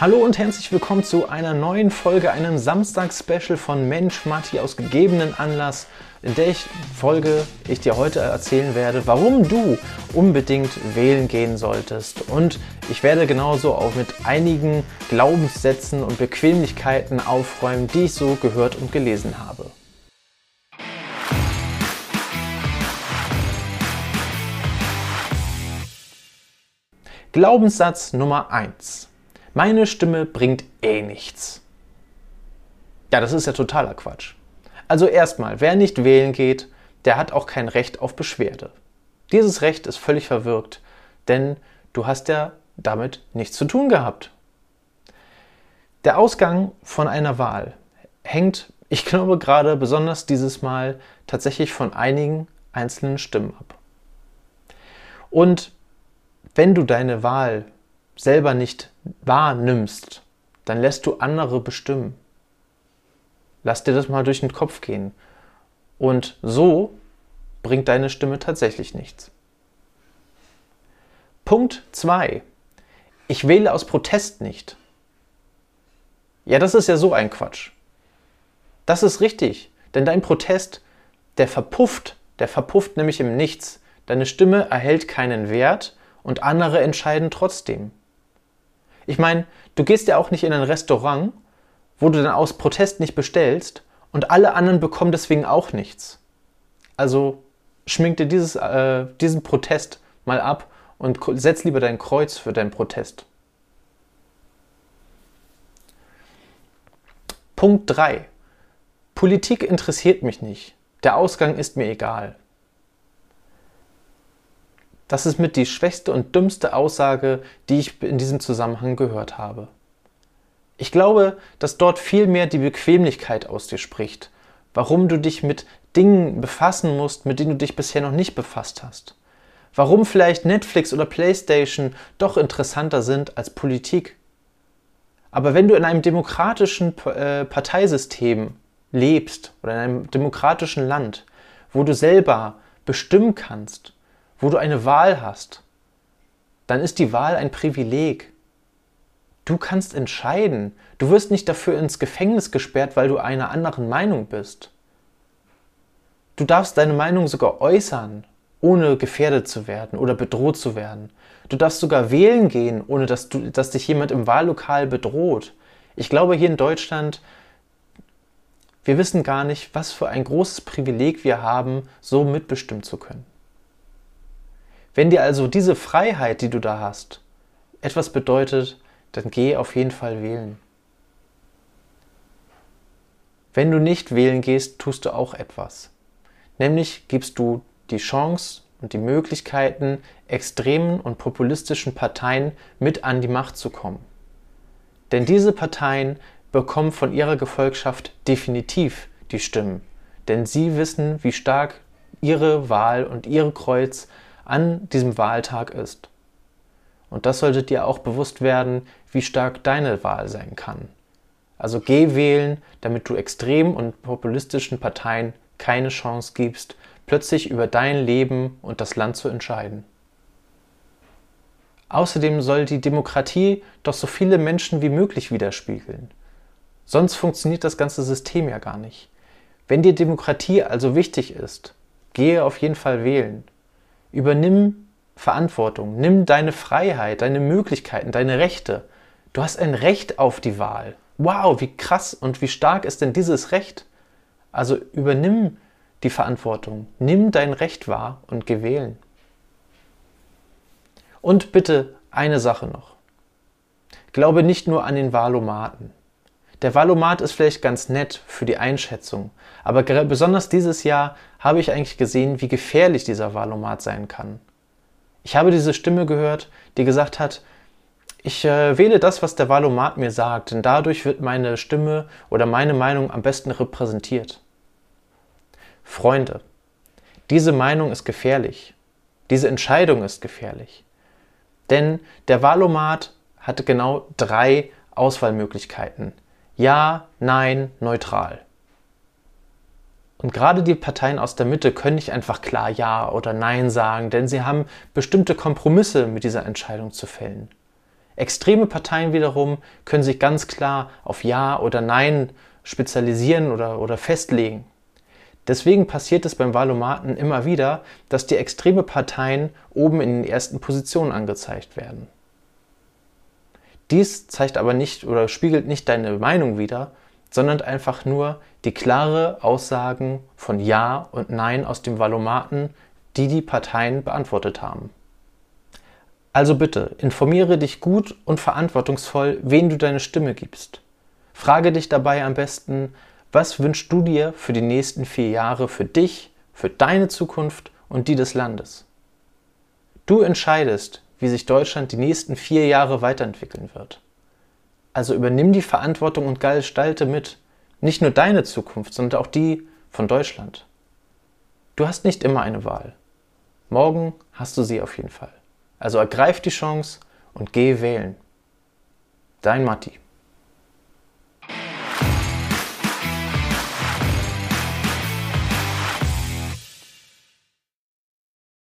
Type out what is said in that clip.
Hallo und herzlich willkommen zu einer neuen Folge, einem Samstag-Special von Mensch Matti aus gegebenen Anlass, in der ich Folge ich dir heute erzählen werde, warum du unbedingt wählen gehen solltest. Und ich werde genauso auch mit einigen Glaubenssätzen und Bequemlichkeiten aufräumen, die ich so gehört und gelesen habe. Glaubenssatz Nummer 1. Meine Stimme bringt eh nichts. Ja, das ist ja totaler Quatsch. Also erstmal, wer nicht wählen geht, der hat auch kein Recht auf Beschwerde. Dieses Recht ist völlig verwirkt, denn du hast ja damit nichts zu tun gehabt. Der Ausgang von einer Wahl hängt, ich glaube gerade besonders dieses Mal, tatsächlich von einigen einzelnen Stimmen ab. Und wenn du deine Wahl selber nicht wahrnimmst, dann lässt du andere bestimmen. Lass dir das mal durch den Kopf gehen. Und so bringt deine Stimme tatsächlich nichts. Punkt 2. Ich wähle aus Protest nicht. Ja, das ist ja so ein Quatsch. Das ist richtig, denn dein Protest, der verpufft, der verpufft nämlich im Nichts. Deine Stimme erhält keinen Wert und andere entscheiden trotzdem. Ich meine, du gehst ja auch nicht in ein Restaurant, wo du dann aus Protest nicht bestellst und alle anderen bekommen deswegen auch nichts. Also schmink dir dieses, äh, diesen Protest mal ab und setz lieber dein Kreuz für deinen Protest. Punkt 3. Politik interessiert mich nicht. Der Ausgang ist mir egal. Das ist mit die schwächste und dümmste Aussage, die ich in diesem Zusammenhang gehört habe. Ich glaube, dass dort viel mehr die Bequemlichkeit aus dir spricht, warum du dich mit Dingen befassen musst, mit denen du dich bisher noch nicht befasst hast. Warum vielleicht Netflix oder PlayStation doch interessanter sind als Politik. Aber wenn du in einem demokratischen äh, Parteisystem lebst oder in einem demokratischen Land, wo du selber bestimmen kannst, wo du eine Wahl hast, dann ist die Wahl ein Privileg. Du kannst entscheiden. Du wirst nicht dafür ins Gefängnis gesperrt, weil du einer anderen Meinung bist. Du darfst deine Meinung sogar äußern, ohne gefährdet zu werden oder bedroht zu werden. Du darfst sogar wählen gehen, ohne dass, du, dass dich jemand im Wahllokal bedroht. Ich glaube, hier in Deutschland, wir wissen gar nicht, was für ein großes Privileg wir haben, so mitbestimmen zu können. Wenn dir also diese Freiheit, die du da hast, etwas bedeutet, dann geh auf jeden Fall wählen. Wenn du nicht wählen gehst, tust du auch etwas. Nämlich gibst du die Chance und die Möglichkeiten, extremen und populistischen Parteien mit an die Macht zu kommen. Denn diese Parteien bekommen von ihrer Gefolgschaft definitiv die Stimmen. Denn sie wissen, wie stark ihre Wahl und ihre Kreuz an diesem Wahltag ist. Und das sollte dir auch bewusst werden, wie stark deine Wahl sein kann. Also geh wählen, damit du extremen und populistischen Parteien keine Chance gibst, plötzlich über dein Leben und das Land zu entscheiden. Außerdem soll die Demokratie doch so viele Menschen wie möglich widerspiegeln. Sonst funktioniert das ganze System ja gar nicht. Wenn dir Demokratie also wichtig ist, gehe auf jeden Fall wählen. Übernimm Verantwortung, nimm deine Freiheit, deine Möglichkeiten, deine Rechte. Du hast ein Recht auf die Wahl. Wow, wie krass und wie stark ist denn dieses Recht? Also übernimm die Verantwortung, nimm dein Recht wahr und geh wählen. Und bitte eine Sache noch. Glaube nicht nur an den Wahlomaten. Der Valomat ist vielleicht ganz nett für die Einschätzung, aber besonders dieses Jahr habe ich eigentlich gesehen, wie gefährlich dieser Valomat sein kann. Ich habe diese Stimme gehört, die gesagt hat, ich äh, wähle das, was der Valomat mir sagt, denn dadurch wird meine Stimme oder meine Meinung am besten repräsentiert. Freunde, diese Meinung ist gefährlich. Diese Entscheidung ist gefährlich. Denn der Valomat hatte genau drei Auswahlmöglichkeiten. Ja, Nein, neutral. Und gerade die Parteien aus der Mitte können nicht einfach klar Ja oder Nein sagen, denn sie haben bestimmte Kompromisse mit dieser Entscheidung zu fällen. Extreme Parteien wiederum können sich ganz klar auf Ja oder Nein spezialisieren oder, oder festlegen. Deswegen passiert es beim Wahlomaten immer wieder, dass die extreme Parteien oben in den ersten Positionen angezeigt werden. Dies zeigt aber nicht oder spiegelt nicht deine Meinung wider, sondern einfach nur die klare Aussagen von Ja und Nein aus dem Valomaten, die die Parteien beantwortet haben. Also bitte, informiere dich gut und verantwortungsvoll, wen du deine Stimme gibst. Frage dich dabei am besten, was wünschst du dir für die nächsten vier Jahre für dich, für deine Zukunft und die des Landes? Du entscheidest, wie sich Deutschland die nächsten vier Jahre weiterentwickeln wird. Also übernimm die Verantwortung und gestalte mit. Nicht nur deine Zukunft, sondern auch die von Deutschland. Du hast nicht immer eine Wahl. Morgen hast du sie auf jeden Fall. Also ergreif die Chance und geh wählen. Dein Matti.